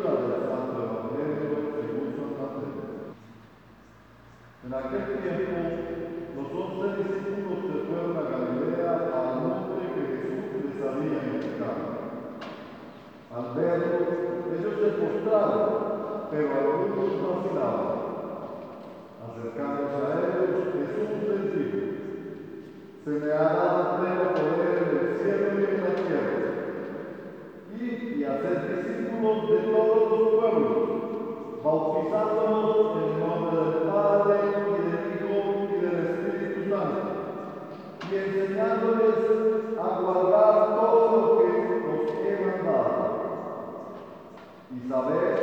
lectura del Santo Evangelio según San Mateo. En aquel tiempo, los once discípulos se fueron a Galilea al que Jesús les había indicado. Al verlo, ellos se postraron, pero algunos vacilaban. Acercándose a ellos, Jesús les se me ha dado pleno poder en el cielo y en la tierra. Y hacer discípulos de todos los pueblos, bautizándolos en el nombre del Padre y del Hijo y del Espíritu Santo, y enseñándoles a guardar todo lo que os he mandado. Y sabed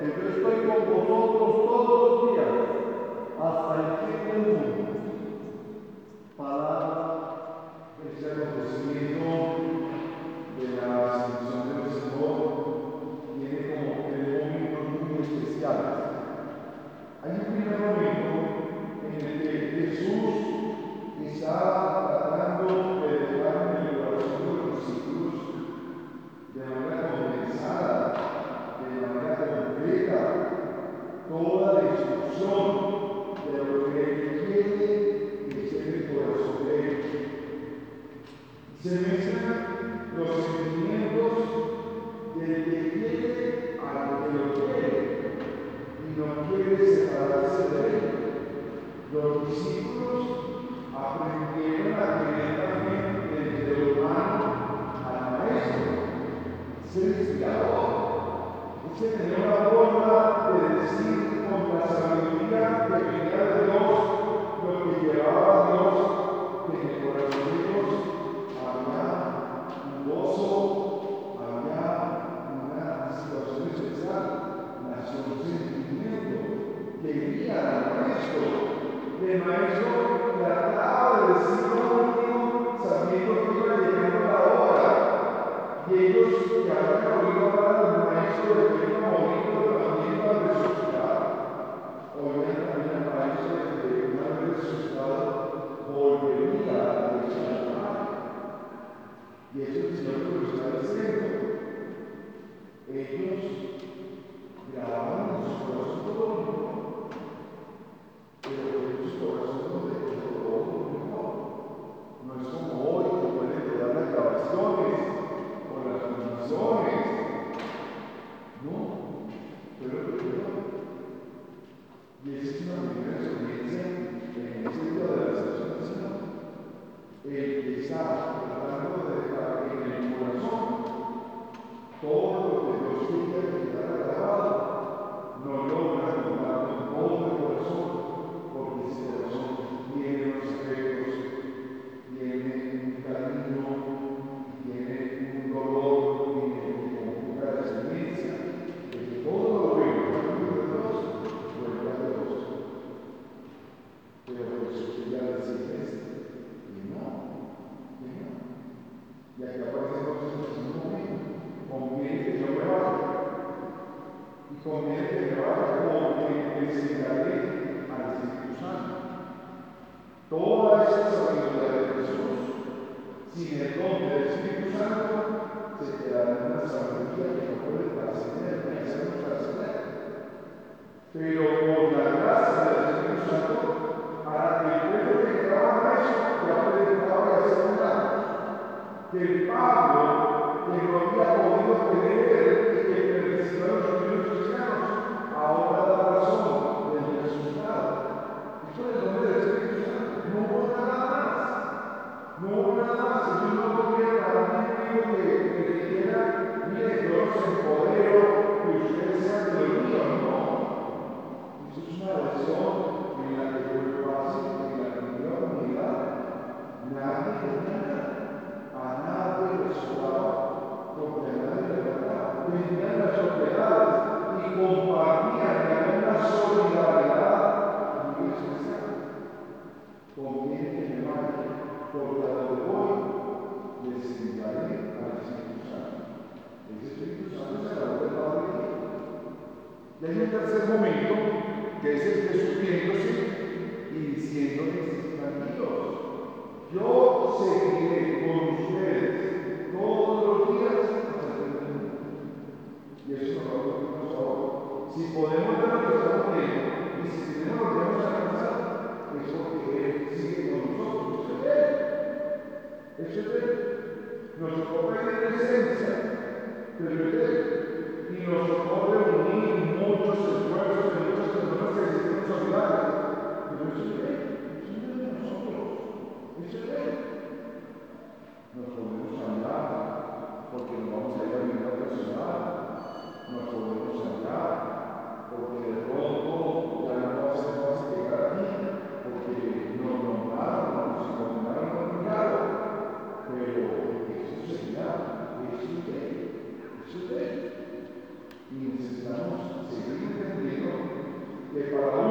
que yo estoy con vosotros todos especiales. Hay un primer momento en el que Jesús está Los discípulos aprendieron a tener también desde lo humano al maestro, ser inspirador. Ese tenía una El maestro trataba que Pablo, que no había podido creer y que perteneció a los primeros cristianos, ahora da razón del resultado. Esto es el nombre del Espíritu Santo. No hubo nada más. No hubo nada más. Ellos no podían dar un que, que dijera, mire, yo los empodero que ustedes sean de lo mío. No. Eso es una lección en la que fue fácil, en la dio unidad. Nadie tenía nada a nadie le sobraba, porque a nadie le faltaba. Vendían las propiedades y compartían y había una solidaridad muy especial. Conviene que me vaya, porque a donde voy les enviaré al Espíritu Santo. Ese Espíritu Santo es el amor del Padre y Hijo. Hay un tercer momento, que es el de subiéndose y diciéndoles, tranquilos, yo seguiré con ustedes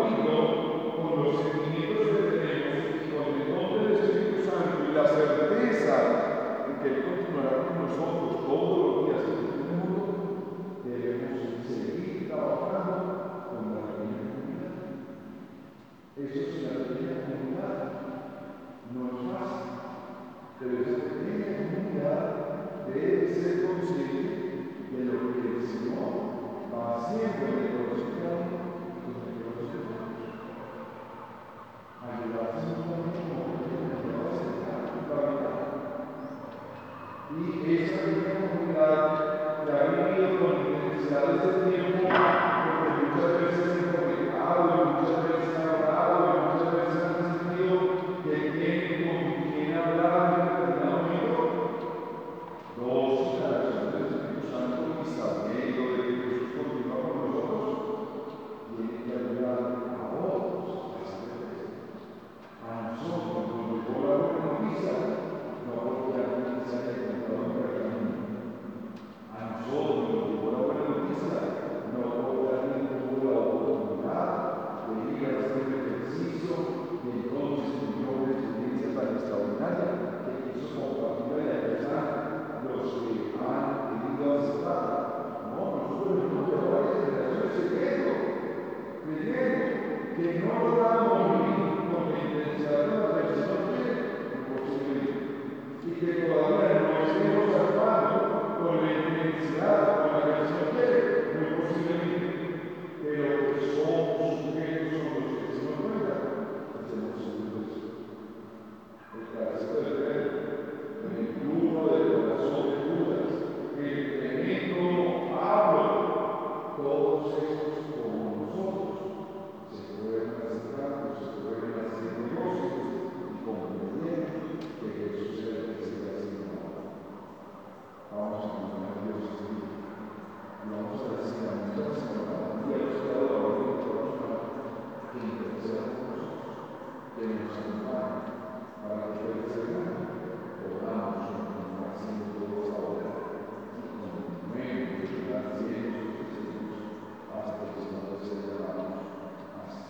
Y Deus.